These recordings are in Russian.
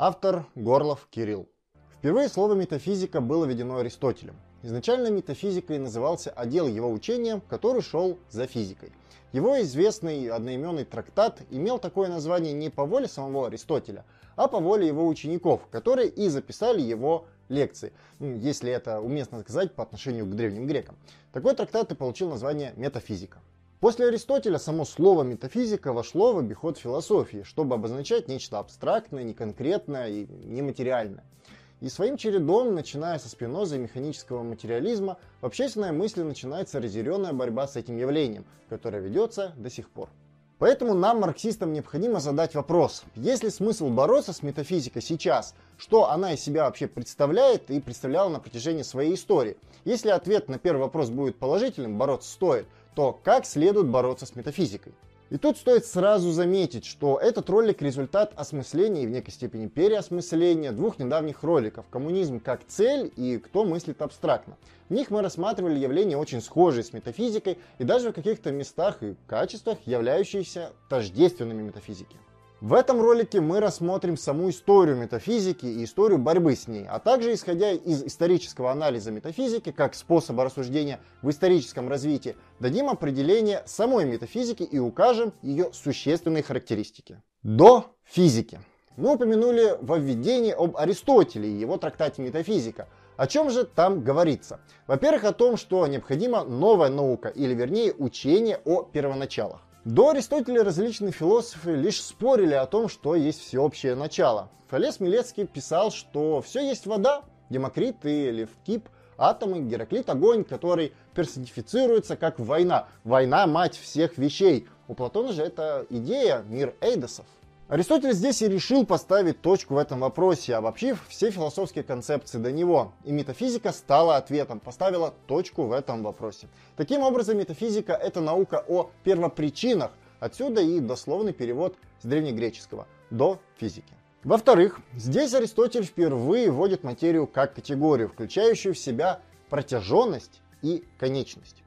Автор Горлов Кирилл. Впервые слово метафизика было введено Аристотелем. Изначально метафизикой назывался отдел его учения, который шел за физикой. Его известный одноименный трактат имел такое название не по воле самого Аристотеля, а по воле его учеников, которые и записали его лекции, если это уместно сказать по отношению к древним грекам. Такой трактат и получил название «Метафизика». После Аристотеля само слово метафизика вошло в обиход философии, чтобы обозначать нечто абстрактное, неконкретное и нематериальное. И своим чередом, начиная со спиноза и механического материализма, в общественной мысли начинается разъяренная борьба с этим явлением, которая ведется до сих пор. Поэтому нам, марксистам, необходимо задать вопрос, есть ли смысл бороться с метафизикой сейчас, что она из себя вообще представляет и представляла на протяжении своей истории. Если ответ на первый вопрос будет положительным, бороться стоит, то как следует бороться с метафизикой. И тут стоит сразу заметить, что этот ролик результат осмысления и в некой степени переосмысления двух недавних роликов «Коммунизм как цель» и «Кто мыслит абстрактно». В них мы рассматривали явления очень схожие с метафизикой и даже в каких-то местах и качествах являющиеся тождественными метафизике. В этом ролике мы рассмотрим саму историю метафизики и историю борьбы с ней, а также исходя из исторического анализа метафизики как способа рассуждения в историческом развитии, дадим определение самой метафизики и укажем ее существенные характеристики. До физики. Мы упомянули во введении об Аристотеле и его трактате «Метафизика», о чем же там говорится? Во-первых, о том, что необходима новая наука, или вернее учение о первоначалах. До Аристотеля различные философы лишь спорили о том, что есть всеобщее начало. Фалес Милецкий писал, что все есть вода, Демокрит и Левкип – атомы, Гераклит – огонь, который персонифицируется как война. Война – мать всех вещей. У Платона же это идея, мир эйдосов. Аристотель здесь и решил поставить точку в этом вопросе, обобщив все философские концепции до него. И метафизика стала ответом, поставила точку в этом вопросе. Таким образом, метафизика – это наука о первопричинах, отсюда и дословный перевод с древнегреческого «до физики». Во-вторых, здесь Аристотель впервые вводит материю как категорию, включающую в себя протяженность и конечность.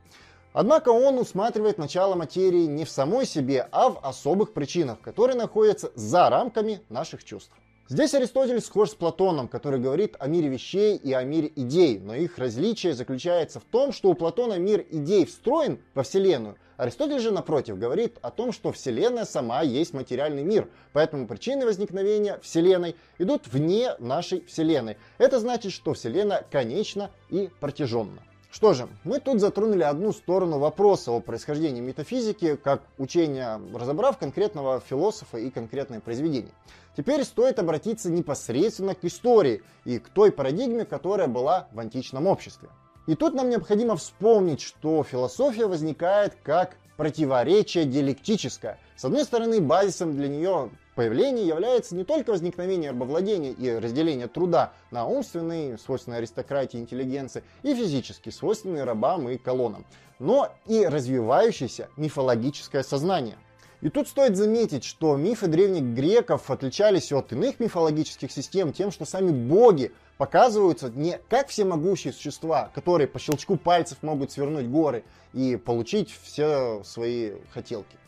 Однако он усматривает начало материи не в самой себе, а в особых причинах, которые находятся за рамками наших чувств. Здесь Аристотель схож с Платоном, который говорит о мире вещей и о мире идей, но их различие заключается в том, что у Платона мир идей встроен во Вселенную, Аристотель же, напротив, говорит о том, что Вселенная сама есть материальный мир, поэтому причины возникновения Вселенной идут вне нашей Вселенной. Это значит, что Вселенная конечна и протяженна. Что же, мы тут затронули одну сторону вопроса о происхождении метафизики, как учения, разобрав конкретного философа и конкретное произведение. Теперь стоит обратиться непосредственно к истории и к той парадигме, которая была в античном обществе. И тут нам необходимо вспомнить, что философия возникает как противоречие диалектическое. С одной стороны, базисом для нее появления является не только возникновение рабовладения и разделение труда на умственные, свойственные аристократии интеллигенции, и физически, свойственные рабам и колоннам, но и развивающееся мифологическое сознание. И тут стоит заметить, что мифы древних греков отличались от иных мифологических систем тем, что сами боги показываются не как всемогущие существа, которые по щелчку пальцев могут свернуть горы и получить все свои хотелки.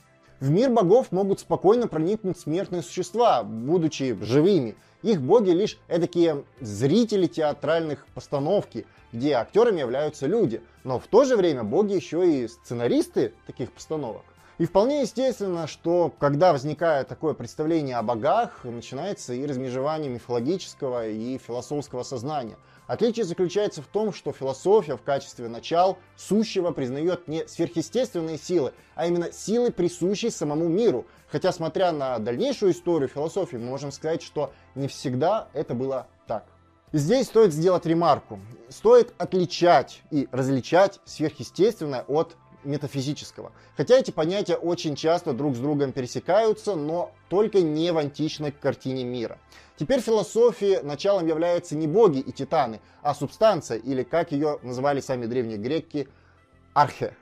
В мир богов могут спокойно проникнуть смертные существа, будучи живыми. Их боги лишь эдакие зрители театральных постановки, где актерами являются люди. Но в то же время боги еще и сценаристы таких постановок. И вполне естественно, что когда возникает такое представление о богах, начинается и размежевание мифологического и философского сознания. Отличие заключается в том, что философия в качестве начал сущего признает не сверхъестественные силы, а именно силы, присущие самому миру. Хотя, смотря на дальнейшую историю философии, мы можем сказать, что не всегда это было так. Здесь стоит сделать ремарку. Стоит отличать и различать сверхъестественное от метафизического. Хотя эти понятия очень часто друг с другом пересекаются, но только не в античной картине мира. Теперь философии началом являются не боги и титаны, а субстанция, или как ее называли сами древние греки, архе.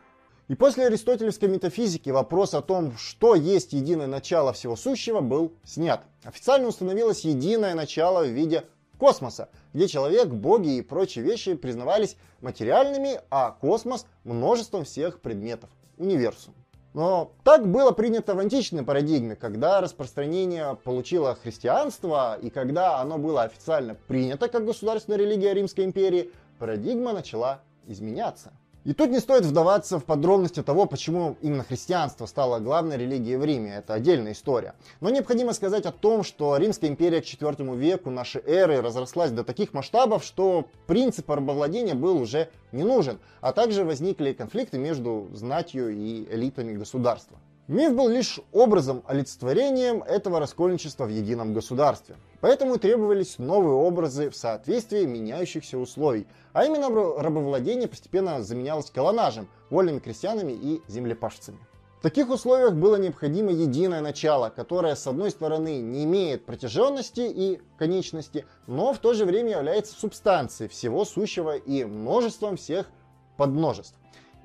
И после аристотелевской метафизики вопрос о том, что есть единое начало всего сущего, был снят. Официально установилось единое начало в виде космоса, где человек, боги и прочие вещи признавались материальными, а космос множеством всех предметов. Универсум. Но так было принято в античной парадигме, когда распространение получило христианство и когда оно было официально принято как государственная религия Римской империи, парадигма начала изменяться. И тут не стоит вдаваться в подробности того, почему именно христианство стало главной религией в Риме. Это отдельная история. Но необходимо сказать о том, что Римская империя к IV веку нашей эры разрослась до таких масштабов, что принцип рабовладения был уже не нужен, а также возникли конфликты между знатью и элитами государства. Миф был лишь образом, олицетворением этого раскольничества в едином государстве. Поэтому требовались новые образы в соответствии меняющихся условий. А именно рабовладение постепенно заменялось колонажем, вольными крестьянами и землепашцами. В таких условиях было необходимо единое начало, которое с одной стороны не имеет протяженности и конечности, но в то же время является субстанцией всего сущего и множеством всех подмножеств.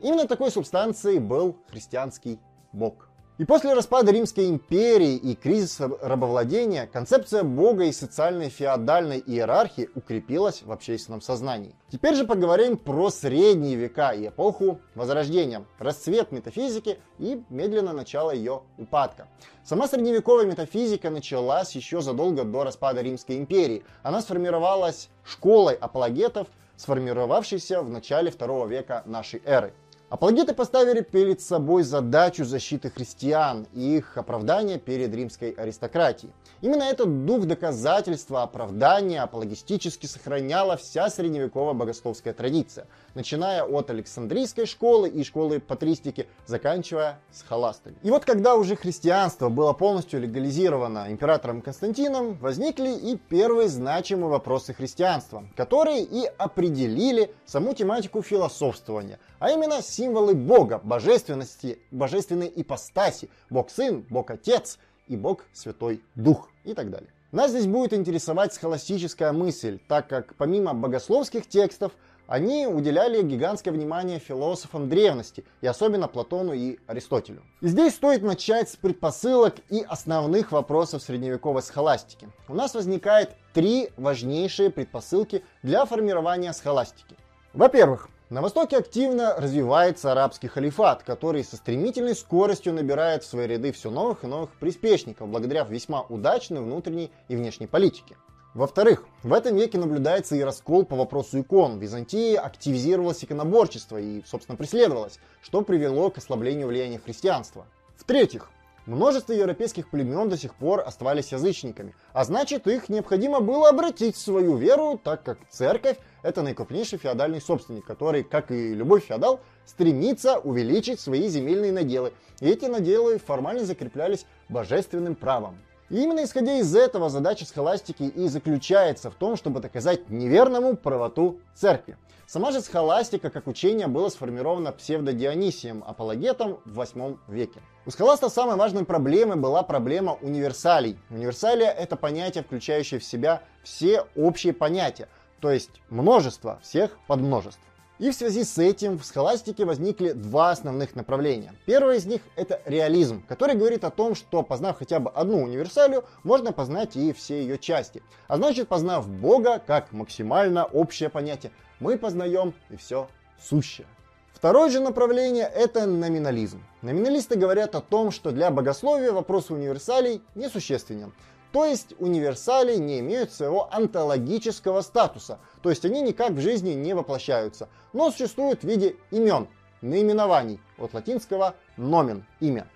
Именно такой субстанцией был христианский Бог. И после распада Римской империи и кризиса рабовладения концепция Бога и социальной феодальной иерархии укрепилась в общественном сознании. Теперь же поговорим про средние века и эпоху Возрождения, расцвет метафизики и медленно начало ее упадка. Сама средневековая метафизика началась еще задолго до распада Римской империи. Она сформировалась школой апологетов, сформировавшейся в начале второго века нашей эры. Апологеты поставили перед собой задачу защиты христиан и их оправдания перед римской аристократией. Именно этот дух доказательства оправдания апологистически сохраняла вся средневековая богословская традиция, начиная от Александрийской школы и школы патристики, заканчивая схоластами. И вот когда уже христианство было полностью легализировано императором Константином, возникли и первые значимые вопросы христианства, которые и определили саму тематику философствования, а именно символы Бога, божественности, божественной ипостаси, Бог Сын, Бог Отец и Бог Святой Дух и так далее. Нас здесь будет интересовать схоластическая мысль, так как помимо богословских текстов, они уделяли гигантское внимание философам древности, и особенно Платону и Аристотелю. И здесь стоит начать с предпосылок и основных вопросов средневековой схоластики. У нас возникает три важнейшие предпосылки для формирования схоластики. Во-первых, на Востоке активно развивается арабский халифат, который со стремительной скоростью набирает в свои ряды все новых и новых приспешников, благодаря весьма удачной внутренней и внешней политике. Во-вторых, в этом веке наблюдается и раскол по вопросу икон. В Византии активизировалось иконоборчество и, собственно, преследовалось, что привело к ослаблению влияния христианства. В-третьих, Множество европейских племен до сих пор оставались язычниками, а значит их необходимо было обратить в свою веру, так как церковь это наикрупнейший феодальный собственник, который, как и любой феодал, стремится увеличить свои земельные наделы. И эти наделы формально закреплялись божественным правом. И именно исходя из этого задача схоластики и заключается в том, чтобы доказать неверному правоту церкви. Сама же схоластика как учение было сформировано псевдодионисием, апологетом в 8 веке. У схоласта самой важной проблемой была проблема универсалей. Универсалия – это понятие, включающее в себя все общие понятия, то есть множество всех подмножеств. И в связи с этим в схоластике возникли два основных направления. Первое из них это реализм, который говорит о том, что познав хотя бы одну универсалию, можно познать и все ее части. А значит, познав Бога как максимально общее понятие, мы познаем и все сущее. Второе же направление – это номинализм. Номиналисты говорят о том, что для богословия вопрос универсалей несущественен. То есть универсали не имеют своего онтологического статуса, то есть они никак в жизни не воплощаются, но существуют в виде имен, наименований, от латинского nomen – имя.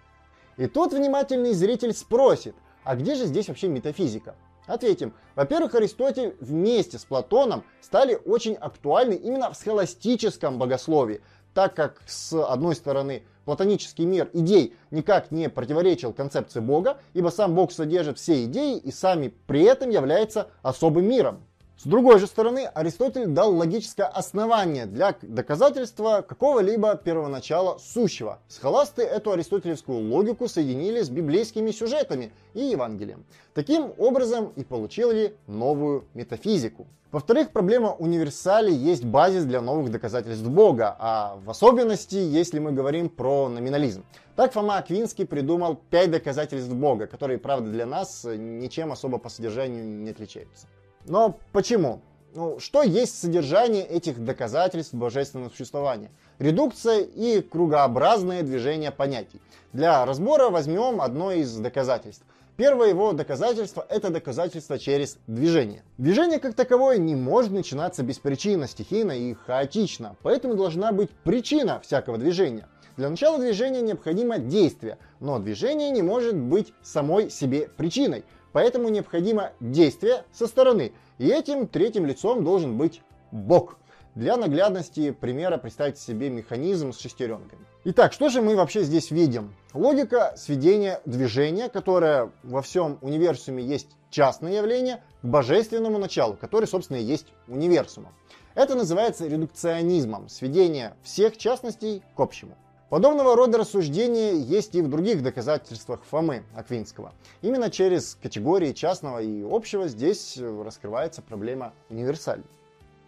И тут внимательный зритель спросит, а где же здесь вообще метафизика? Ответим. Во-первых, Аристотель вместе с Платоном стали очень актуальны именно в схоластическом богословии, так как с одной стороны платонический мир идей никак не противоречил концепции Бога, ибо сам Бог содержит все идеи и сами при этом является особым миром. С другой же стороны, Аристотель дал логическое основание для доказательства какого-либо первоначала сущего. Схоласты эту аристотелевскую логику соединили с библейскими сюжетами и Евангелием. Таким образом и получили новую метафизику. Во-вторых, проблема универсалей есть базис для новых доказательств Бога, а в особенности, если мы говорим про номинализм. Так Фома Аквинский придумал пять доказательств Бога, которые, правда, для нас ничем особо по содержанию не отличаются. Но почему? Ну, что есть содержание этих доказательств божественного существования? редукция и кругообразное движение понятий. Для разбора возьмем одно из доказательств. Первое его доказательство – это доказательство через движение. Движение как таковое не может начинаться беспричинно, стихийно и хаотично, поэтому должна быть причина всякого движения. Для начала движения необходимо действие, но движение не может быть самой себе причиной, поэтому необходимо действие со стороны, и этим третьим лицом должен быть Бог. Для наглядности примера представьте себе механизм с шестеренками. Итак, что же мы вообще здесь видим? Логика сведения движения, которое во всем универсуме есть частное явление, к божественному началу, который, собственно, и есть универсумом. Это называется редукционизмом, сведение всех частностей к общему. Подобного рода рассуждения есть и в других доказательствах Фомы Аквинского. Именно через категории частного и общего здесь раскрывается проблема универсальной.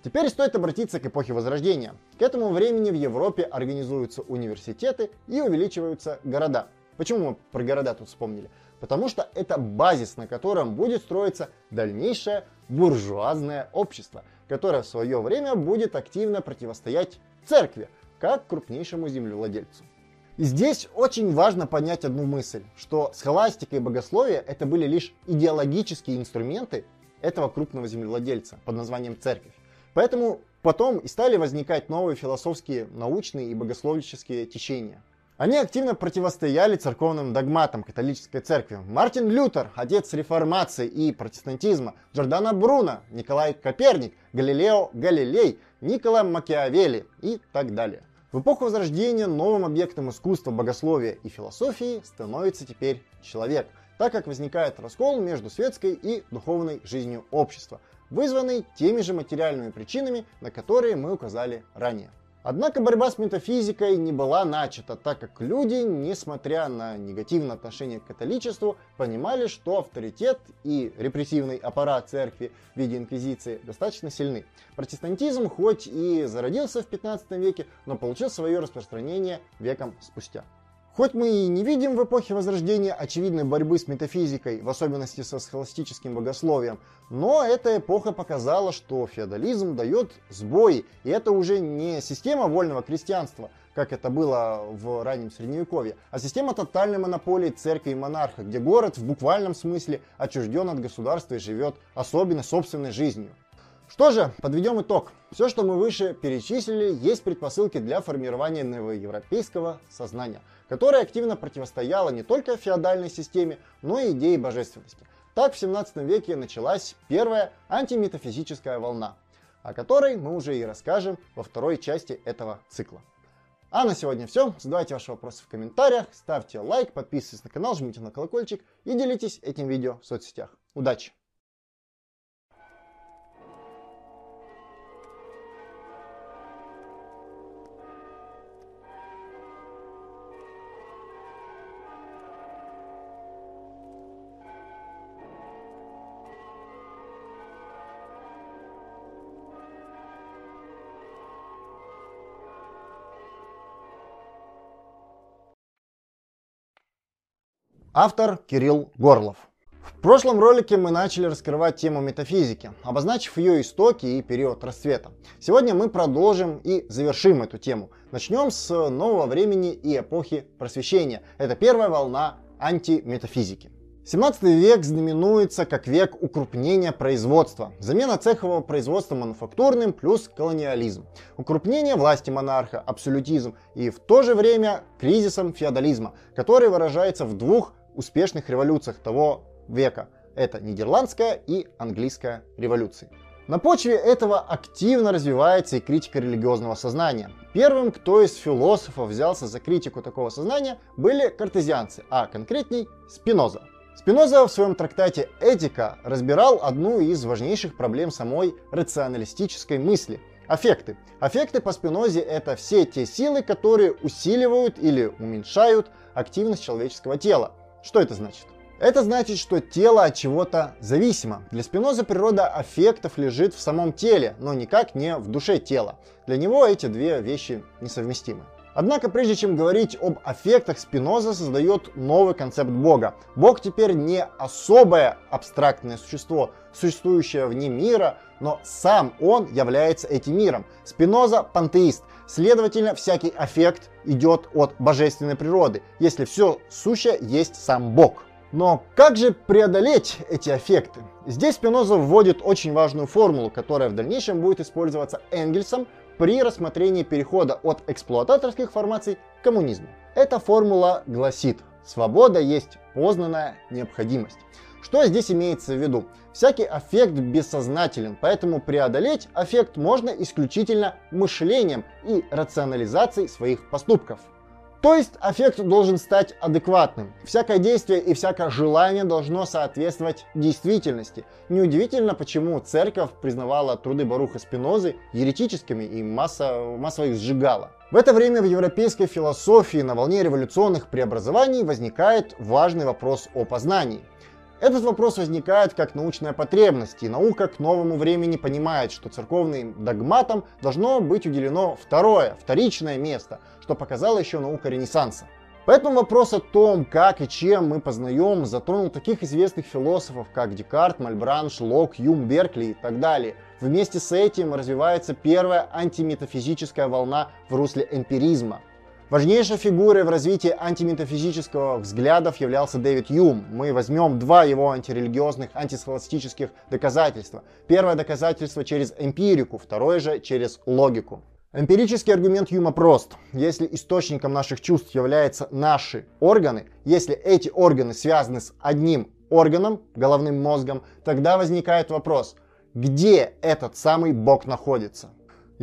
Теперь стоит обратиться к эпохе Возрождения. К этому времени в Европе организуются университеты и увеличиваются города. Почему мы про города тут вспомнили? Потому что это базис, на котором будет строиться дальнейшее буржуазное общество, которое в свое время будет активно противостоять церкви, как крупнейшему землевладельцу. И здесь очень важно понять одну мысль, что схоластика и богословие это были лишь идеологические инструменты этого крупного землевладельца под названием церковь. Поэтому потом и стали возникать новые философские, научные и богословические течения. Они активно противостояли церковным догматам католической церкви. Мартин Лютер, отец реформации и протестантизма, Джордано Бруно, Николай Коперник, Галилео Галилей, Николай Макиавелли и так далее. В эпоху Возрождения новым объектом искусства, богословия и философии становится теперь человек, так как возникает раскол между светской и духовной жизнью общества – вызванный теми же материальными причинами, на которые мы указали ранее. Однако борьба с метафизикой не была начата, так как люди, несмотря на негативное отношение к католичеству, понимали, что авторитет и репрессивный аппарат церкви в виде инквизиции достаточно сильны. Протестантизм хоть и зародился в 15 веке, но получил свое распространение веком спустя. Хоть мы и не видим в эпохе Возрождения очевидной борьбы с метафизикой, в особенности со схоластическим богословием, но эта эпоха показала, что феодализм дает сбои, и это уже не система вольного крестьянства, как это было в раннем средневековье, а система тотальной монополии церкви и монарха, где город в буквальном смысле отчужден от государства и живет особенно собственной жизнью. Что же, подведем итог. Все, что мы выше перечислили, есть предпосылки для формирования новоевропейского сознания, которое активно противостояло не только феодальной системе, но и идее божественности. Так в 17 веке началась первая антиметафизическая волна, о которой мы уже и расскажем во второй части этого цикла. А на сегодня все. Задавайте ваши вопросы в комментариях, ставьте лайк, подписывайтесь на канал, жмите на колокольчик и делитесь этим видео в соцсетях. Удачи! Автор Кирилл Горлов. В прошлом ролике мы начали раскрывать тему метафизики, обозначив ее истоки и период расцвета. Сегодня мы продолжим и завершим эту тему. Начнем с нового времени и эпохи просвещения. Это первая волна антиметафизики. 17 век знаменуется как век укрупнения производства, замена цехового производства мануфактурным плюс колониализм, укрупнение власти монарха, абсолютизм и в то же время кризисом феодализма, который выражается в двух успешных революциях того века. Это Нидерландская и Английская революции. На почве этого активно развивается и критика религиозного сознания. Первым, кто из философов взялся за критику такого сознания, были картезианцы, а конкретней Спиноза. Спиноза в своем трактате «Этика» разбирал одну из важнейших проблем самой рационалистической мысли – аффекты. Аффекты по Спинозе – это все те силы, которые усиливают или уменьшают активность человеческого тела. Что это значит? Это значит, что тело от чего-то зависимо. Для Спиноза природа аффектов лежит в самом теле, но никак не в душе тела. Для него эти две вещи несовместимы. Однако, прежде чем говорить об аффектах, Спиноза создает новый концепт Бога. Бог теперь не особое абстрактное существо, существующее вне мира, но сам он является этим миром. Спиноза пантеист. Следовательно, всякий аффект идет от божественной природы, если все сущее есть сам Бог. Но как же преодолеть эти аффекты? Здесь Спиноза вводит очень важную формулу, которая в дальнейшем будет использоваться Энгельсом при рассмотрении перехода от эксплуататорских формаций к коммунизму. Эта формула гласит, свобода есть познанная необходимость. Что здесь имеется в виду? Всякий аффект бессознателен, поэтому преодолеть аффект можно исключительно мышлением и рационализацией своих поступков. То есть аффект должен стать адекватным. Всякое действие и всякое желание должно соответствовать действительности. Неудивительно, почему церковь признавала труды Баруха Спинозы еретическими и масса, масса их сжигала. В это время в европейской философии на волне революционных преобразований возникает важный вопрос о познании. Этот вопрос возникает как научная потребность, и наука к новому времени понимает, что церковным догматам должно быть уделено второе, вторичное место, что показала еще наука Ренессанса. Поэтому вопрос о том, как и чем мы познаем, затронул таких известных философов, как Декарт, Мальбранш, Лок, Юм, Беркли и так далее. Вместе с этим развивается первая антиметафизическая волна в русле эмпиризма – Важнейшей фигурой в развитии антиметафизического взглядов являлся Дэвид Юм. Мы возьмем два его антирелигиозных, антисхоластических доказательства. Первое доказательство через эмпирику, второе же через логику. Эмпирический аргумент Юма прост. Если источником наших чувств являются наши органы, если эти органы связаны с одним органом, головным мозгом, тогда возникает вопрос, где этот самый Бог находится?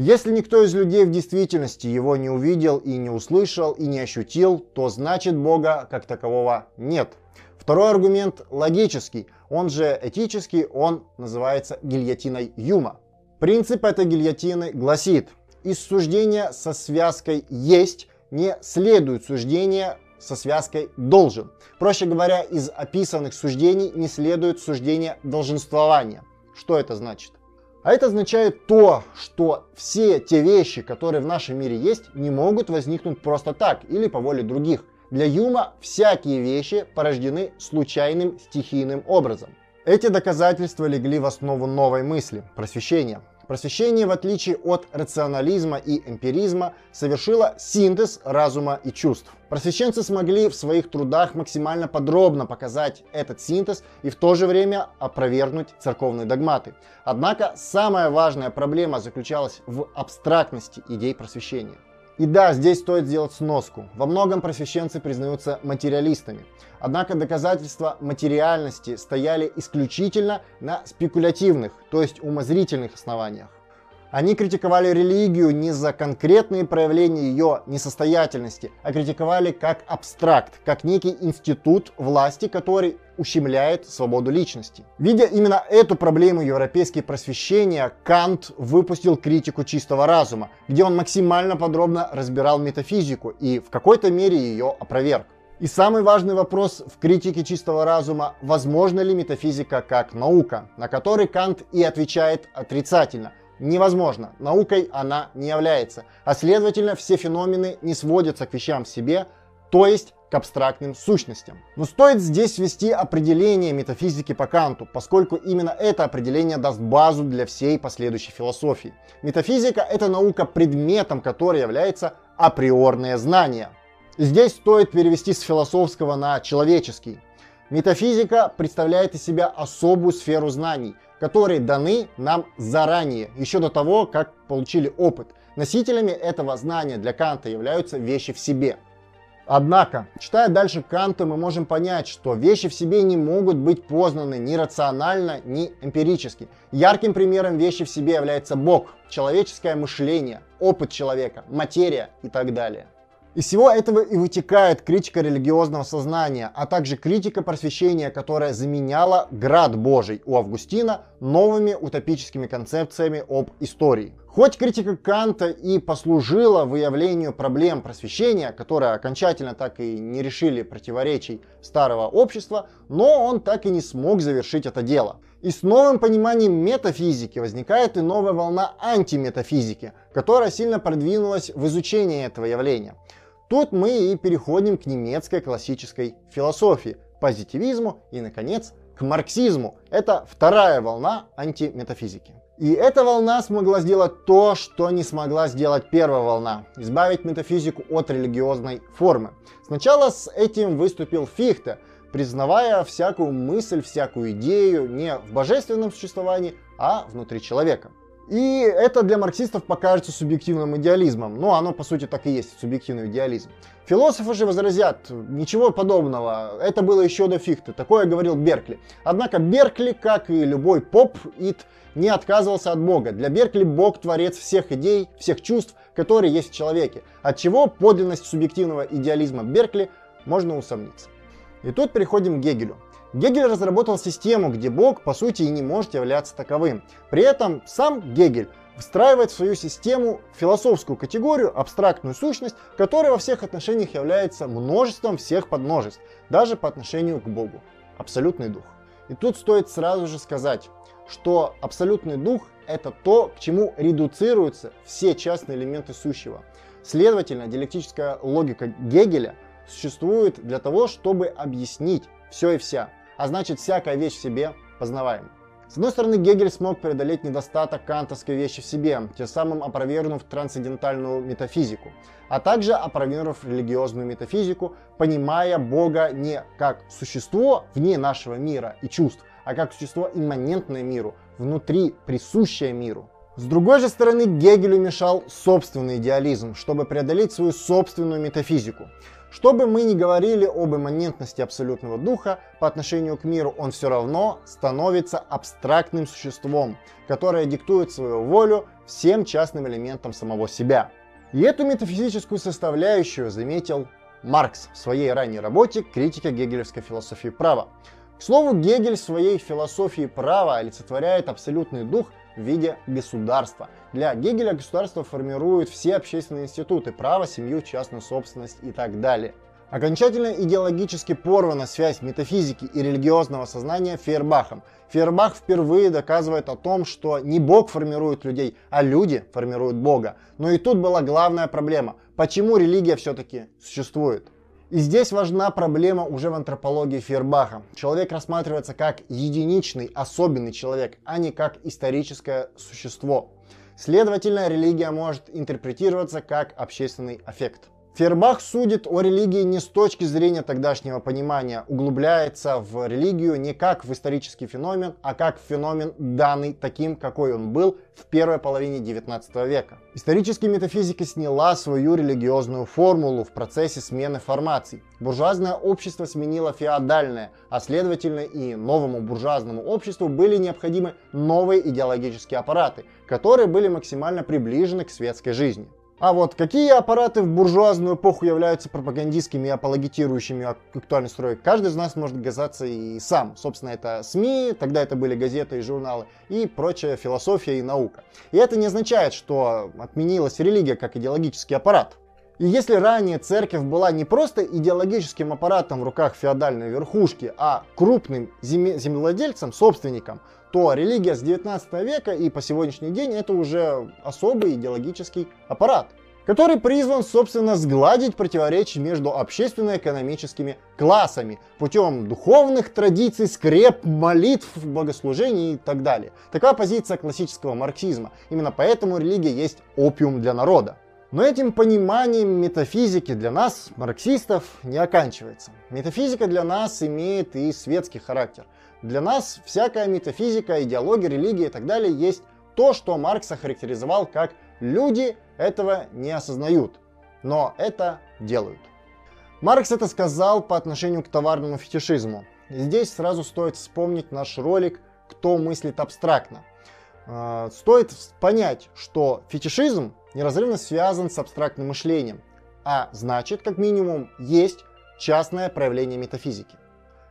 Если никто из людей в действительности его не увидел и не услышал и не ощутил, то значит Бога как такового нет. Второй аргумент логический, он же этический, он называется гильотиной Юма. Принцип этой гильотины гласит, из суждения со связкой «есть» не следует суждение со связкой «должен». Проще говоря, из описанных суждений не следует суждение долженствования. Что это значит? А это означает то, что все те вещи, которые в нашем мире есть, не могут возникнуть просто так или по воле других. Для Юма всякие вещи порождены случайным стихийным образом. Эти доказательства легли в основу новой мысли – просвещения. Просвещение, в отличие от рационализма и эмпиризма, совершило синтез разума и чувств. Просвещенцы смогли в своих трудах максимально подробно показать этот синтез и в то же время опровергнуть церковные догматы. Однако самая важная проблема заключалась в абстрактности идей просвещения. И да, здесь стоит сделать сноску. Во многом просвещенцы признаются материалистами. Однако доказательства материальности стояли исключительно на спекулятивных, то есть умозрительных основаниях. Они критиковали религию не за конкретные проявления ее несостоятельности, а критиковали как абстракт, как некий институт власти, который ущемляет свободу личности. Видя именно эту проблему европейские просвещения, Кант выпустил критику чистого разума, где он максимально подробно разбирал метафизику и в какой-то мере ее опроверг. И самый важный вопрос в критике чистого разума, возможно ли метафизика как наука, на который Кант и отвечает отрицательно невозможно. Наукой она не является. А следовательно, все феномены не сводятся к вещам в себе, то есть к абстрактным сущностям. Но стоит здесь ввести определение метафизики по Канту, поскольку именно это определение даст базу для всей последующей философии. Метафизика — это наука, предметом которой является априорное знание. Здесь стоит перевести с философского на человеческий. Метафизика представляет из себя особую сферу знаний, которые даны нам заранее, еще до того, как получили опыт. Носителями этого знания для Канта являются вещи в себе. Однако, читая дальше Канта, мы можем понять, что вещи в себе не могут быть познаны ни рационально, ни эмпирически. Ярким примером вещи в себе является Бог, человеческое мышление, опыт человека, материя и так далее. Из всего этого и вытекает критика религиозного сознания, а также критика просвещения, которая заменяла град Божий у Августина новыми утопическими концепциями об истории. Хоть критика Канта и послужила выявлению проблем просвещения, которые окончательно так и не решили противоречий старого общества, но он так и не смог завершить это дело. И с новым пониманием метафизики возникает и новая волна антиметафизики, которая сильно продвинулась в изучении этого явления. Тут мы и переходим к немецкой классической философии, позитивизму и, наконец, к марксизму. Это вторая волна антиметафизики. И эта волна смогла сделать то, что не смогла сделать первая волна – избавить метафизику от религиозной формы. Сначала с этим выступил Фихте, признавая всякую мысль, всякую идею не в божественном существовании, а внутри человека. И это для марксистов покажется субъективным идеализмом. Ну, оно по сути так и есть, субъективный идеализм. Философы же возразят, ничего подобного, это было еще до Фихте, такое говорил Беркли. Однако Беркли, как и любой поп-ит, не отказывался от Бога. Для Беркли Бог творец всех идей, всех чувств, которые есть в человеке. От чего подлинность субъективного идеализма Беркли можно усомниться. И тут переходим к Гегелю. Гегель разработал систему, где Бог по сути и не может являться таковым. При этом сам Гегель встраивает в свою систему философскую категорию, абстрактную сущность, которая во всех отношениях является множеством всех подмножеств, даже по отношению к Богу. Абсолютный дух. И тут стоит сразу же сказать, что абсолютный дух это то, к чему редуцируются все частные элементы сущего. Следовательно, диалектическая логика Гегеля существует для того, чтобы объяснить все и вся а значит всякая вещь в себе познаваема. С одной стороны, Гегель смог преодолеть недостаток кантовской вещи в себе, тем самым опровергнув трансцендентальную метафизику, а также опровергнув религиозную метафизику, понимая Бога не как существо вне нашего мира и чувств, а как существо имманентное миру, внутри, присущее миру. С другой же стороны, Гегелю мешал собственный идеализм, чтобы преодолеть свою собственную метафизику. Что бы мы ни говорили об имманентности абсолютного духа по отношению к миру, он все равно становится абстрактным существом, которое диктует свою волю всем частным элементам самого себя. И эту метафизическую составляющую заметил Маркс в своей ранней работе «Критика гегелевской философии права». К слову, Гегель в своей философии права олицетворяет абсолютный дух в виде государства. Для Гегеля государство формирует все общественные институты, право, семью, частную собственность и так далее. Окончательно идеологически порвана связь метафизики и религиозного сознания Фейербахом. Фейербах впервые доказывает о том, что не Бог формирует людей, а люди формируют Бога. Но и тут была главная проблема. Почему религия все-таки существует? И здесь важна проблема уже в антропологии Фейербаха. Человек рассматривается как единичный, особенный человек, а не как историческое существо. Следовательно, религия может интерпретироваться как общественный аффект. Фербах судит о религии не с точки зрения тогдашнего понимания, углубляется в религию не как в исторический феномен, а как феномен данный таким, какой он был в первой половине 19 века. Исторически метафизика сняла свою религиозную формулу в процессе смены формаций. Буржуазное общество сменило феодальное, а следовательно и новому буржуазному обществу были необходимы новые идеологические аппараты, которые были максимально приближены к светской жизни. А вот какие аппараты в буржуазную эпоху являются пропагандистскими и апологетирующими актуальный строй, каждый из нас может газаться и сам. Собственно, это СМИ, тогда это были газеты и журналы, и прочая философия и наука. И это не означает, что отменилась религия как идеологический аппарат. И если ранее церковь была не просто идеологическим аппаратом в руках феодальной верхушки, а крупным землевладельцем, собственником, то религия с 19 века и по сегодняшний день это уже особый идеологический аппарат, который призван, собственно, сгладить противоречия между общественно-экономическими классами путем духовных традиций, скреп, молитв, богослужений и так далее. Такова позиция классического марксизма. Именно поэтому религия есть опиум для народа. Но этим пониманием метафизики для нас, марксистов, не оканчивается. Метафизика для нас имеет и светский характер. Для нас всякая метафизика, идеология, религия и так далее есть то, что Маркс охарактеризовал как «люди этого не осознают, но это делают». Маркс это сказал по отношению к товарному фетишизму. Здесь сразу стоит вспомнить наш ролик «Кто мыслит абстрактно». А, стоит понять, что фетишизм неразрывно связан с абстрактным мышлением, а значит, как минимум, есть частное проявление метафизики.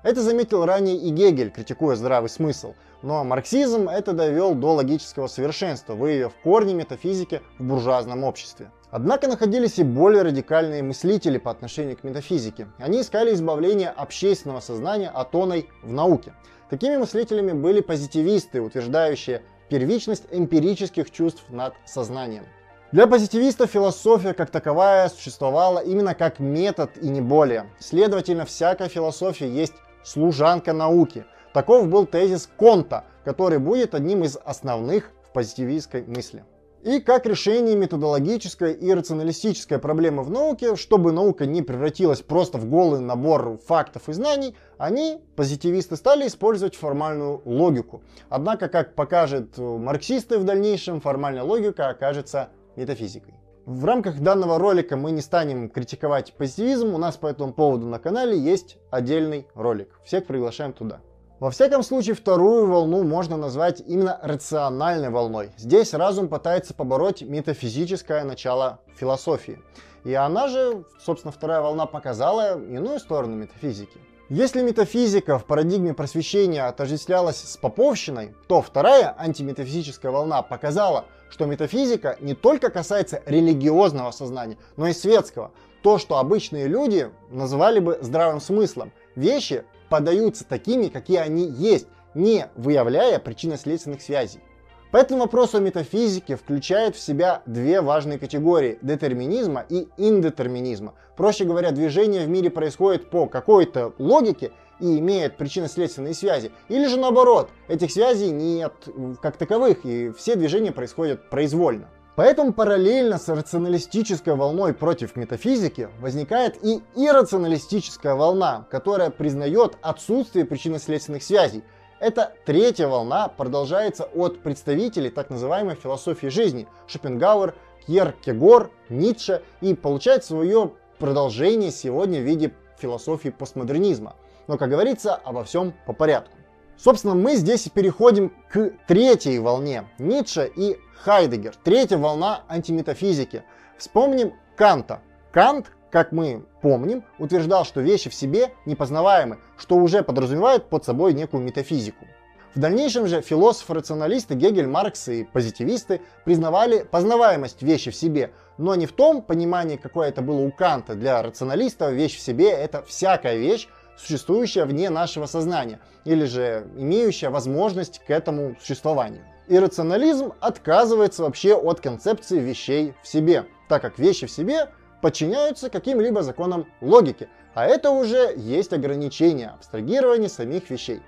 Это заметил ранее и Гегель, критикуя здравый смысл, но марксизм это довел до логического совершенства, выявив корни метафизики в буржуазном обществе. Однако находились и более радикальные мыслители по отношению к метафизике. Они искали избавления общественного сознания от оной в науке. Такими мыслителями были позитивисты, утверждающие первичность эмпирических чувств над сознанием. Для позитивистов философия как таковая существовала именно как метод и не более. Следовательно, всякая философия есть служанка науки. Таков был тезис Конта, который будет одним из основных в позитивистской мысли. И как решение методологической и рационалистической проблемы в науке, чтобы наука не превратилась просто в голый набор фактов и знаний, они, позитивисты, стали использовать формальную логику. Однако, как покажет марксисты в дальнейшем, формальная логика окажется метафизикой. В рамках данного ролика мы не станем критиковать позитивизм, у нас по этому поводу на канале есть отдельный ролик. Всех приглашаем туда. Во всяком случае, вторую волну можно назвать именно рациональной волной. Здесь разум пытается побороть метафизическое начало философии. И она же, собственно, вторая волна показала иную сторону метафизики. Если метафизика в парадигме просвещения отождествлялась с поповщиной, то вторая антиметафизическая волна показала, что метафизика не только касается религиозного сознания, но и светского. То, что обычные люди называли бы здравым смыслом. Вещи, подаются такими, какие они есть, не выявляя причинно-следственных связей. Поэтому вопрос о метафизике включает в себя две важные категории – детерминизма и индетерминизма. Проще говоря, движение в мире происходит по какой-то логике и имеет причинно-следственные связи. Или же наоборот, этих связей нет как таковых, и все движения происходят произвольно. Поэтому параллельно с рационалистической волной против метафизики возникает и иррационалистическая волна, которая признает отсутствие причинно-следственных связей. Эта третья волна продолжается от представителей так называемой философии жизни Шопенгауэр, Кьеркегор, Ницше и получает свое продолжение сегодня в виде философии постмодернизма. Но, как говорится, обо всем по порядку. Собственно, мы здесь и переходим к третьей волне Ницше и Хайдегер. Третья волна антиметафизики. Вспомним Канта. Кант, как мы помним, утверждал, что вещи в себе непознаваемы, что уже подразумевает под собой некую метафизику. В дальнейшем же философы-рационалисты Гегель, Маркс и позитивисты признавали познаваемость вещи в себе, но не в том понимании, какое это было у Канта. Для рационалиста вещь в себе это всякая вещь, существующая вне нашего сознания, или же имеющая возможность к этому существованию. Иррационализм отказывается вообще от концепции вещей в себе, так как вещи в себе подчиняются каким-либо законам логики, а это уже есть ограничение абстрагирования самих вещей.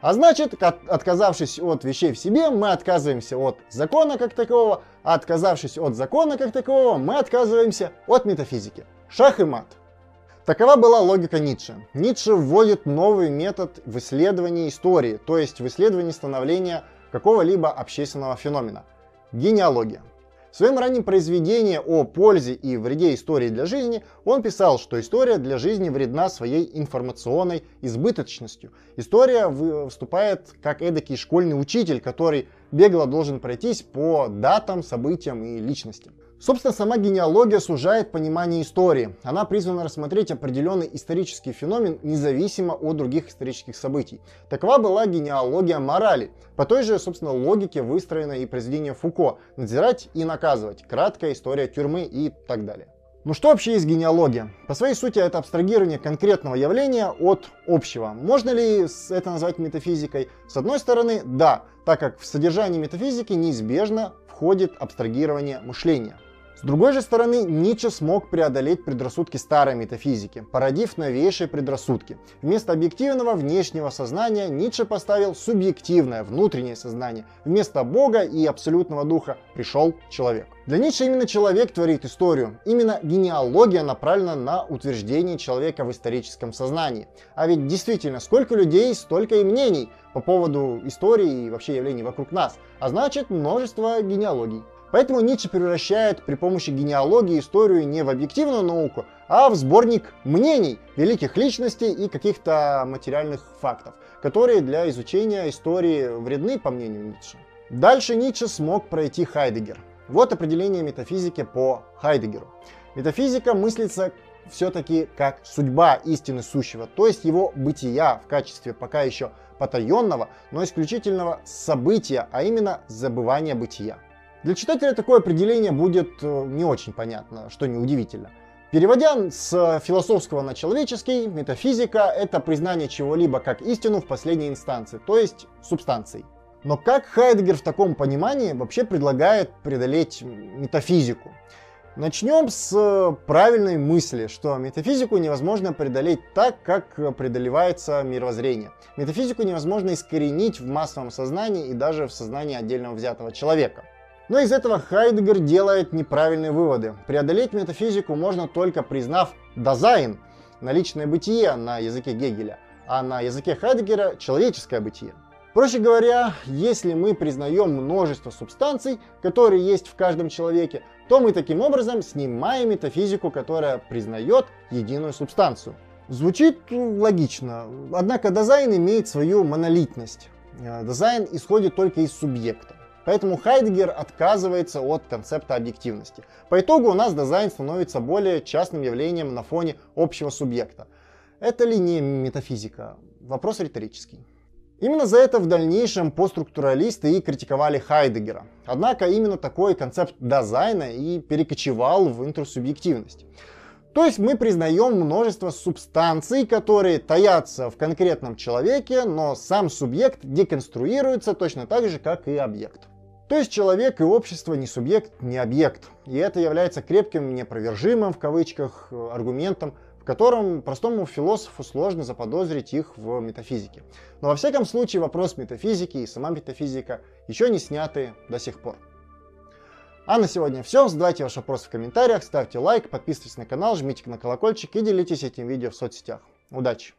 А значит, отказавшись от вещей в себе, мы отказываемся от закона как такового, а отказавшись от закона как такового, мы отказываемся от метафизики. Шах и мат. Такова была логика Ницше. Ницше вводит новый метод в исследовании истории, то есть в исследовании становления какого-либо общественного феномена. Генеалогия. В своем раннем произведении о пользе и вреде истории для жизни он писал, что история для жизни вредна своей информационной избыточностью. История выступает как эдакий школьный учитель, который бегло должен пройтись по датам, событиям и личностям. Собственно, сама генеалогия сужает понимание истории. Она призвана рассмотреть определенный исторический феномен независимо от других исторических событий. Такова была генеалогия морали. По той же, собственно, логике выстроено и произведение Фуко «Надзирать и наказывать», краткая история тюрьмы и так далее. Ну что вообще есть генеалогия? По своей сути это абстрагирование конкретного явления от общего. Можно ли это назвать метафизикой? С одной стороны, да, так как в содержании метафизики неизбежно входит абстрагирование мышления. С другой же стороны, Ницше смог преодолеть предрассудки старой метафизики, породив новейшие предрассудки. Вместо объективного внешнего сознания Ницше поставил субъективное внутреннее сознание. Вместо Бога и абсолютного духа пришел человек. Для Ницше именно человек творит историю. Именно генеалогия направлена на утверждение человека в историческом сознании. А ведь действительно, сколько людей, столько и мнений по поводу истории и вообще явлений вокруг нас. А значит, множество генеалогий. Поэтому Ницше превращает при помощи генеалогии историю не в объективную науку, а в сборник мнений великих личностей и каких-то материальных фактов, которые для изучения истории вредны, по мнению Ницше. Дальше Ницше смог пройти Хайдегер. Вот определение метафизики по Хайдегеру. Метафизика мыслится все-таки как судьба истины сущего, то есть его бытия в качестве пока еще потаенного, но исключительного события, а именно забывания бытия. Для читателя такое определение будет э, не очень понятно, что неудивительно. Переводя с философского на человеческий, метафизика — это признание чего-либо как истину в последней инстанции, то есть субстанцией. Но как Хайдегер в таком понимании вообще предлагает преодолеть метафизику? Начнем с э, правильной мысли, что метафизику невозможно преодолеть так, как преодолевается мировоззрение. Метафизику невозможно искоренить в массовом сознании и даже в сознании отдельного взятого человека. Но из этого Хайдегер делает неправильные выводы. Преодолеть метафизику можно только признав дизайн, наличное бытие на языке Гегеля, а на языке Хайдегера человеческое бытие. Проще говоря, если мы признаем множество субстанций, которые есть в каждом человеке, то мы таким образом снимаем метафизику, которая признает единую субстанцию. Звучит логично, однако дизайн имеет свою монолитность. Э, дизайн исходит только из субъекта. Поэтому Хайдегер отказывается от концепта объективности. По итогу у нас дизайн становится более частным явлением на фоне общего субъекта. Это ли не метафизика? Вопрос риторический. Именно за это в дальнейшем постструктуралисты и критиковали Хайдегера. Однако именно такой концепт дизайна и перекочевал в интерсубъективность. То есть мы признаем множество субстанций, которые таятся в конкретном человеке, но сам субъект деконструируется точно так же, как и объект. То есть человек и общество не субъект, не объект. И это является крепким, непровержимым в кавычках аргументом котором простому философу сложно заподозрить их в метафизике. Но во всяком случае вопрос метафизики и сама метафизика еще не сняты до сих пор. А на сегодня все. Задавайте ваши вопросы в комментариях, ставьте лайк, подписывайтесь на канал, жмите на колокольчик и делитесь этим видео в соцсетях. Удачи!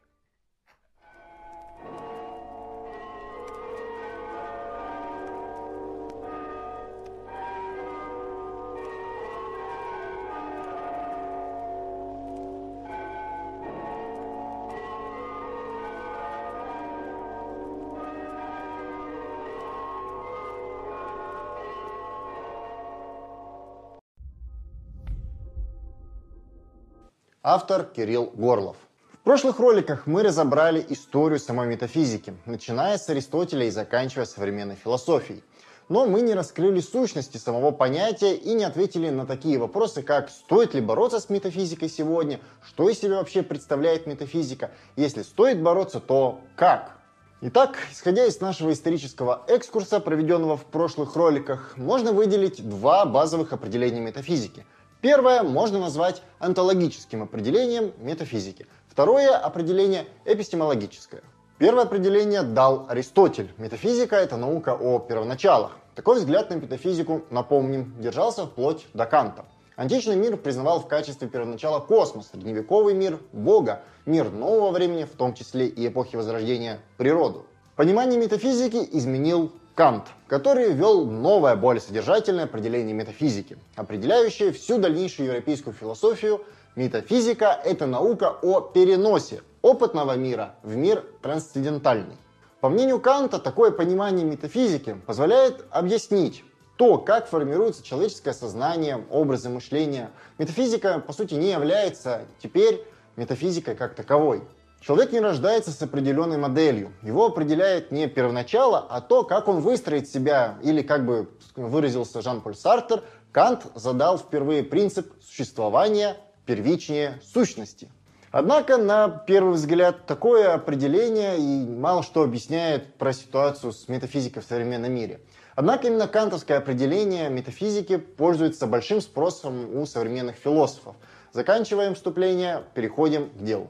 Автор Кирилл Горлов. В прошлых роликах мы разобрали историю самой метафизики, начиная с Аристотеля и заканчивая современной философией. Но мы не раскрыли сущности самого понятия и не ответили на такие вопросы, как стоит ли бороться с метафизикой сегодня, что из себя вообще представляет метафизика, если стоит бороться, то как? Итак, исходя из нашего исторического экскурса, проведенного в прошлых роликах, можно выделить два базовых определения метафизики – Первое можно назвать онтологическим определением метафизики. Второе определение эпистемологическое. Первое определение дал Аристотель. Метафизика – это наука о первоначалах. Такой взгляд на метафизику, напомним, держался вплоть до Канта. Античный мир признавал в качестве первоначала космос, средневековый мир – Бога, мир нового времени, в том числе и эпохи Возрождения – природу. Понимание метафизики изменил Кант, который ввел новое, более содержательное определение метафизики, определяющее всю дальнейшую европейскую философию. Метафизика – это наука о переносе опытного мира в мир трансцендентальный. По мнению Канта, такое понимание метафизики позволяет объяснить то, как формируется человеческое сознание, образы мышления. Метафизика, по сути, не является теперь метафизикой как таковой. Человек не рождается с определенной моделью. Его определяет не первоначало, а то, как он выстроит себя, или, как бы выразился Жан-Поль Сартер, Кант задал впервые принцип существования первичнее сущности. Однако, на первый взгляд, такое определение и мало что объясняет про ситуацию с метафизикой в современном мире. Однако именно кантовское определение метафизики пользуется большим спросом у современных философов. Заканчиваем вступление, переходим к делу.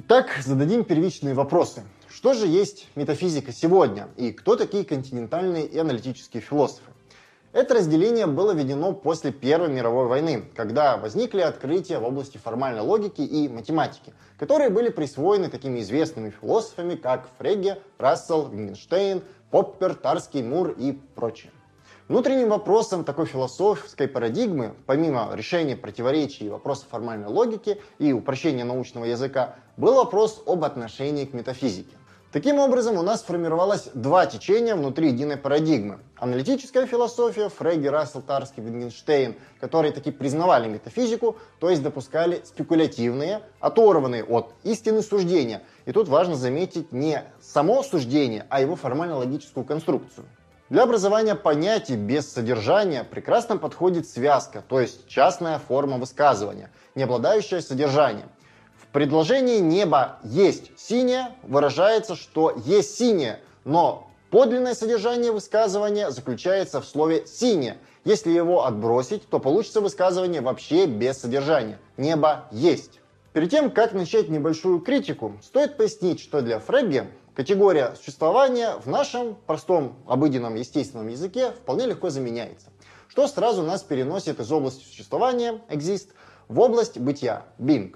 Итак, зададим первичные вопросы. Что же есть метафизика сегодня и кто такие континентальные и аналитические философы? Это разделение было введено после Первой мировой войны, когда возникли открытия в области формальной логики и математики, которые были присвоены такими известными философами, как Фрегге, Рассел, Вингенштейн, Поппер, Тарский, Мур и прочие. Внутренним вопросом такой философской парадигмы, помимо решения противоречий и вопросов формальной логики и упрощения научного языка, был вопрос об отношении к метафизике. Таким образом, у нас сформировалось два течения внутри единой парадигмы. Аналитическая философия, Фрейги, Рассел, Тарский, Вингенштейн, которые таки признавали метафизику, то есть допускали спекулятивные, оторванные от истины суждения. И тут важно заметить не само суждение, а его формально-логическую конструкцию. Для образования понятий без содержания прекрасно подходит связка, то есть частная форма высказывания, не обладающая содержанием. В предложении «небо есть синее» выражается, что есть синее, но Подлинное содержание высказывания заключается в слове «синее». Если его отбросить, то получится высказывание вообще без содержания. Небо есть. Перед тем, как начать небольшую критику, стоит пояснить, что для Фрегге категория существования в нашем простом, обыденном, естественном языке вполне легко заменяется, что сразу нас переносит из области существования, exist, в область бытия, being.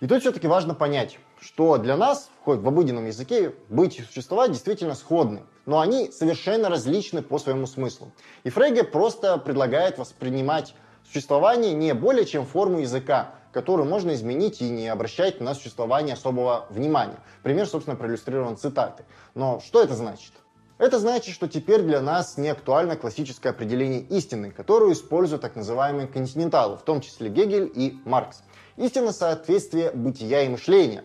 И тут все-таки важно понять, что для нас, хоть в обыденном языке, быть и существовать действительно сходны, но они совершенно различны по своему смыслу. И Фрейге просто предлагает воспринимать существование не более чем форму языка, которую можно изменить и не обращать на существование особого внимания. Пример, собственно, проиллюстрирован цитатой. Но что это значит? Это значит, что теперь для нас не актуально классическое определение истины, которую используют так называемые континенталы, в том числе Гегель и Маркс. Истина соответствие бытия и мышления.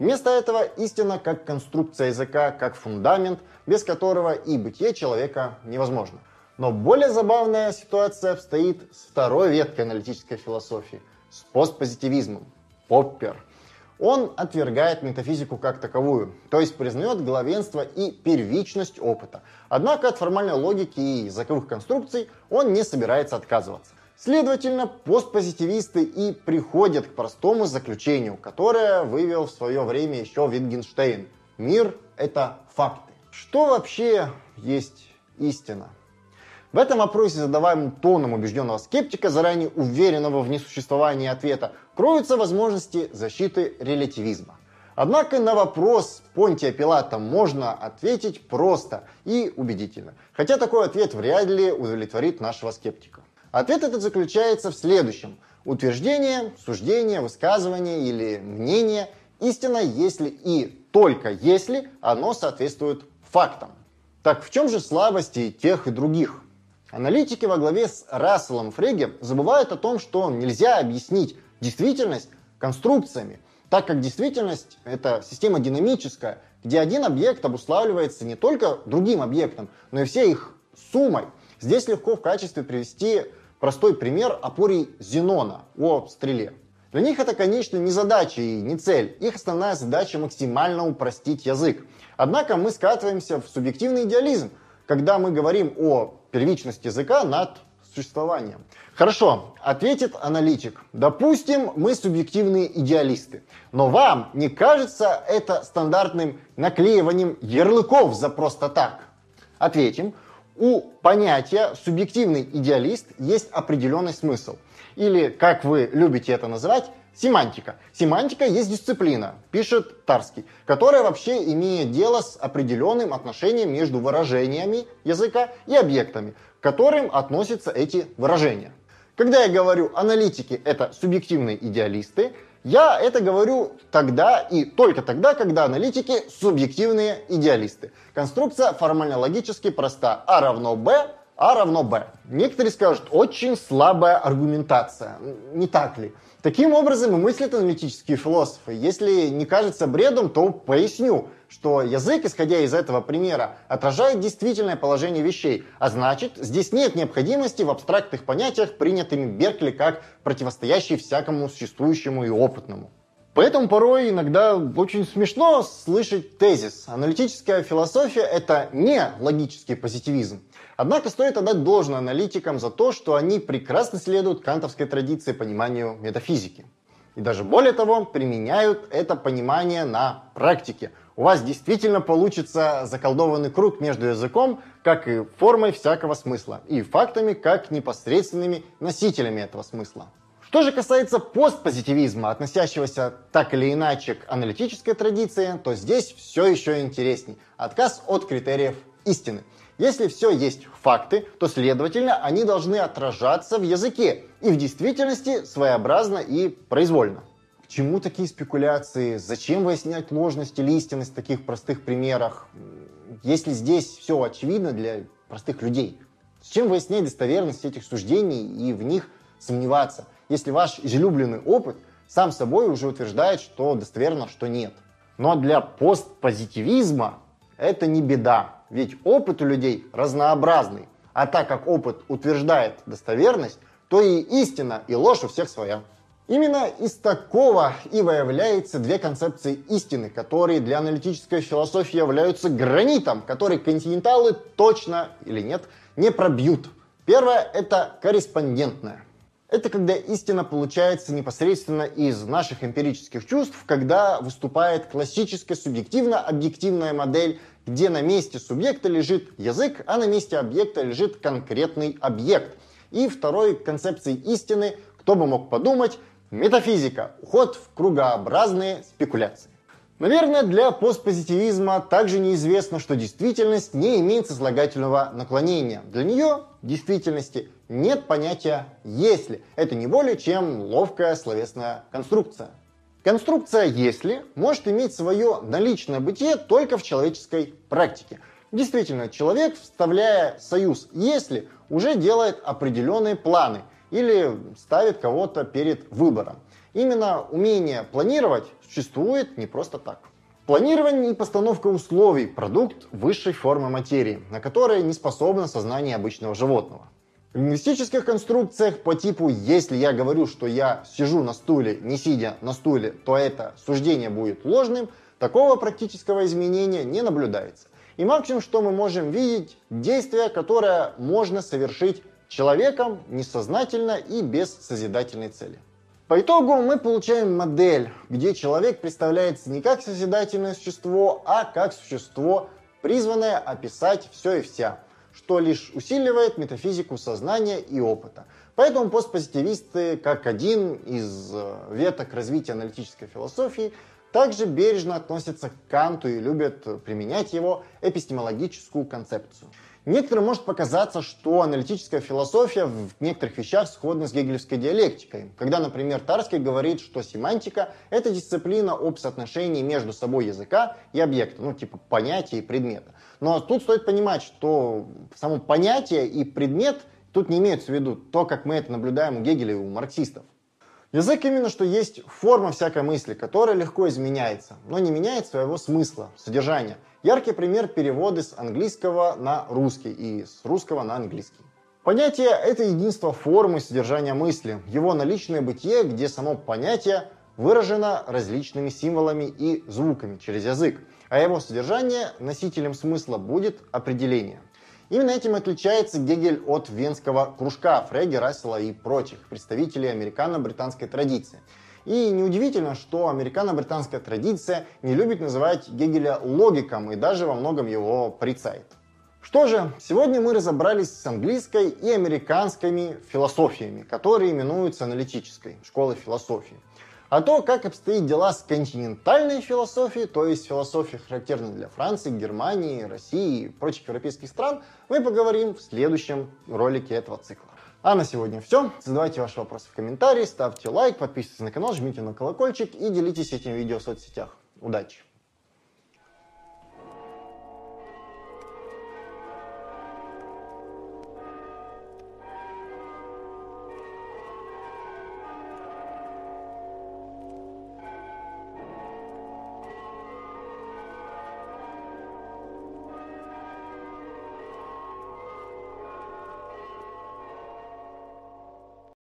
Вместо этого истина как конструкция языка, как фундамент, без которого и бытие человека невозможно. Но более забавная ситуация обстоит с второй веткой аналитической философии, с постпозитивизмом. Поппер. Он отвергает метафизику как таковую, то есть признает главенство и первичность опыта. Однако от формальной логики и языковых конструкций он не собирается отказываться. Следовательно, постпозитивисты и приходят к простому заключению, которое вывел в свое время еще Витгенштейн. Мир – это факты. Что вообще есть истина? В этом вопросе, задаваемым тоном убежденного скептика, заранее уверенного в несуществовании ответа, кроются возможности защиты релятивизма. Однако на вопрос Понтия Пилата можно ответить просто и убедительно. Хотя такой ответ вряд ли удовлетворит нашего скептика. Ответ этот заключается в следующем. Утверждение, суждение, высказывание или мнение истина, если и только если оно соответствует фактам. Так в чем же слабости тех и других? Аналитики во главе с Расселом Фреге забывают о том, что нельзя объяснить действительность конструкциями, так как действительность – это система динамическая, где один объект обуславливается не только другим объектом, но и всей их суммой. Здесь легко в качестве привести Простой пример опорий Зенона о стреле. Для них это, конечно, не задача и не цель. Их основная задача максимально упростить язык. Однако мы скатываемся в субъективный идеализм, когда мы говорим о первичности языка над существованием. Хорошо, ответит аналитик. Допустим, мы субъективные идеалисты. Но вам не кажется это стандартным наклеиванием ярлыков за просто так? Ответим, у понятия субъективный идеалист есть определенный смысл. Или, как вы любите это называть, семантика. Семантика есть дисциплина, пишет Тарский, которая вообще имеет дело с определенным отношением между выражениями языка и объектами, к которым относятся эти выражения. Когда я говорю аналитики это субъективные идеалисты, я это говорю тогда и только тогда, когда аналитики субъективные идеалисты. Конструкция формально-логически проста. А равно b, а равно b. Некоторые скажут, очень слабая аргументация. Не так ли? Таким образом и мыслят аналитические философы. Если не кажется бредом, то поясню, что язык, исходя из этого примера, отражает действительное положение вещей, а значит, здесь нет необходимости в абстрактных понятиях, принятыми Беркли как противостоящие всякому существующему и опытному. Поэтому порой иногда очень смешно слышать тезис. Аналитическая философия – это не логический позитивизм. Однако стоит отдать должное аналитикам за то, что они прекрасно следуют кантовской традиции пониманию метафизики. И даже более того, применяют это понимание на практике. У вас действительно получится заколдованный круг между языком, как и формой всякого смысла, и фактами, как непосредственными носителями этого смысла. Что же касается постпозитивизма, относящегося так или иначе к аналитической традиции, то здесь все еще интересней. Отказ от критериев истины. Если все есть факты, то, следовательно, они должны отражаться в языке и в действительности своеобразно и произвольно. К чему такие спекуляции? Зачем выяснять ложность или истинность в таких простых примерах, если здесь все очевидно для простых людей? Зачем выяснять достоверность этих суждений и в них сомневаться, если ваш излюбленный опыт сам собой уже утверждает, что достоверно, что нет? Но для постпозитивизма это не беда. Ведь опыт у людей разнообразный. А так как опыт утверждает достоверность, то и истина, и ложь у всех своя. Именно из такого и выявляются две концепции истины, которые для аналитической философии являются гранитом, который континенталы точно или нет не пробьют. Первое – это корреспондентное. Это когда истина получается непосредственно из наших эмпирических чувств, когда выступает классическая субъективно-объективная модель, где на месте субъекта лежит язык, а на месте объекта лежит конкретный объект. И второй концепцией истины, кто бы мог подумать, Метафизика. Уход в кругообразные спекуляции. Наверное, для постпозитивизма также неизвестно, что действительность не имеет сослагательного наклонения. Для нее действительности нет понятия «если». Это не более чем ловкая словесная конструкция. Конструкция «если» может иметь свое наличное бытие только в человеческой практике. Действительно, человек, вставляя союз «если», уже делает определенные планы – или ставит кого-то перед выбором. Именно умение планировать существует не просто так. Планирование и постановка условий – продукт высшей формы материи, на которое не способно сознание обычного животного. В лингвистических конструкциях по типу «если я говорю, что я сижу на стуле, не сидя на стуле, то это суждение будет ложным», такого практического изменения не наблюдается. И максимум, что мы можем видеть, действие, которое можно совершить человеком несознательно и без созидательной цели. По итогу мы получаем модель, где человек представляется не как созидательное существо, а как существо, призванное описать все и вся, что лишь усиливает метафизику сознания и опыта. Поэтому постпозитивисты, как один из э, веток развития аналитической философии, также бережно относятся к Канту и любят применять его эпистемологическую концепцию. Некоторым может показаться, что аналитическая философия в некоторых вещах сходна с гегелевской диалектикой. Когда, например, Тарский говорит, что семантика — это дисциплина об соотношении между собой языка и объекта, ну, типа понятия и предмета. Но тут стоит понимать, что само понятие и предмет тут не имеются в виду то, как мы это наблюдаем у Гегеля и у марксистов. Язык именно что есть форма всякой мысли, которая легко изменяется, но не меняет своего смысла, содержания. Яркий пример переводы с английского на русский и с русского на английский. Понятие – это единство формы содержания мысли, его наличное бытие, где само понятие выражено различными символами и звуками через язык, а его содержание носителем смысла будет определение – Именно этим отличается Гегель от венского кружка Фрейга, Рассела и прочих представителей американо-британской традиции. И неудивительно, что американо-британская традиция не любит называть Гегеля логиком и даже во многом его порицает. Что же, сегодня мы разобрались с английской и американскими философиями, которые именуются аналитической школой философии. А то, как обстоит дела с континентальной философией, то есть философией, характерной для Франции, Германии, России и прочих европейских стран, мы поговорим в следующем ролике этого цикла. А на сегодня все. Задавайте ваши вопросы в комментарии, ставьте лайк, подписывайтесь на канал, жмите на колокольчик и делитесь этим видео в соцсетях. Удачи!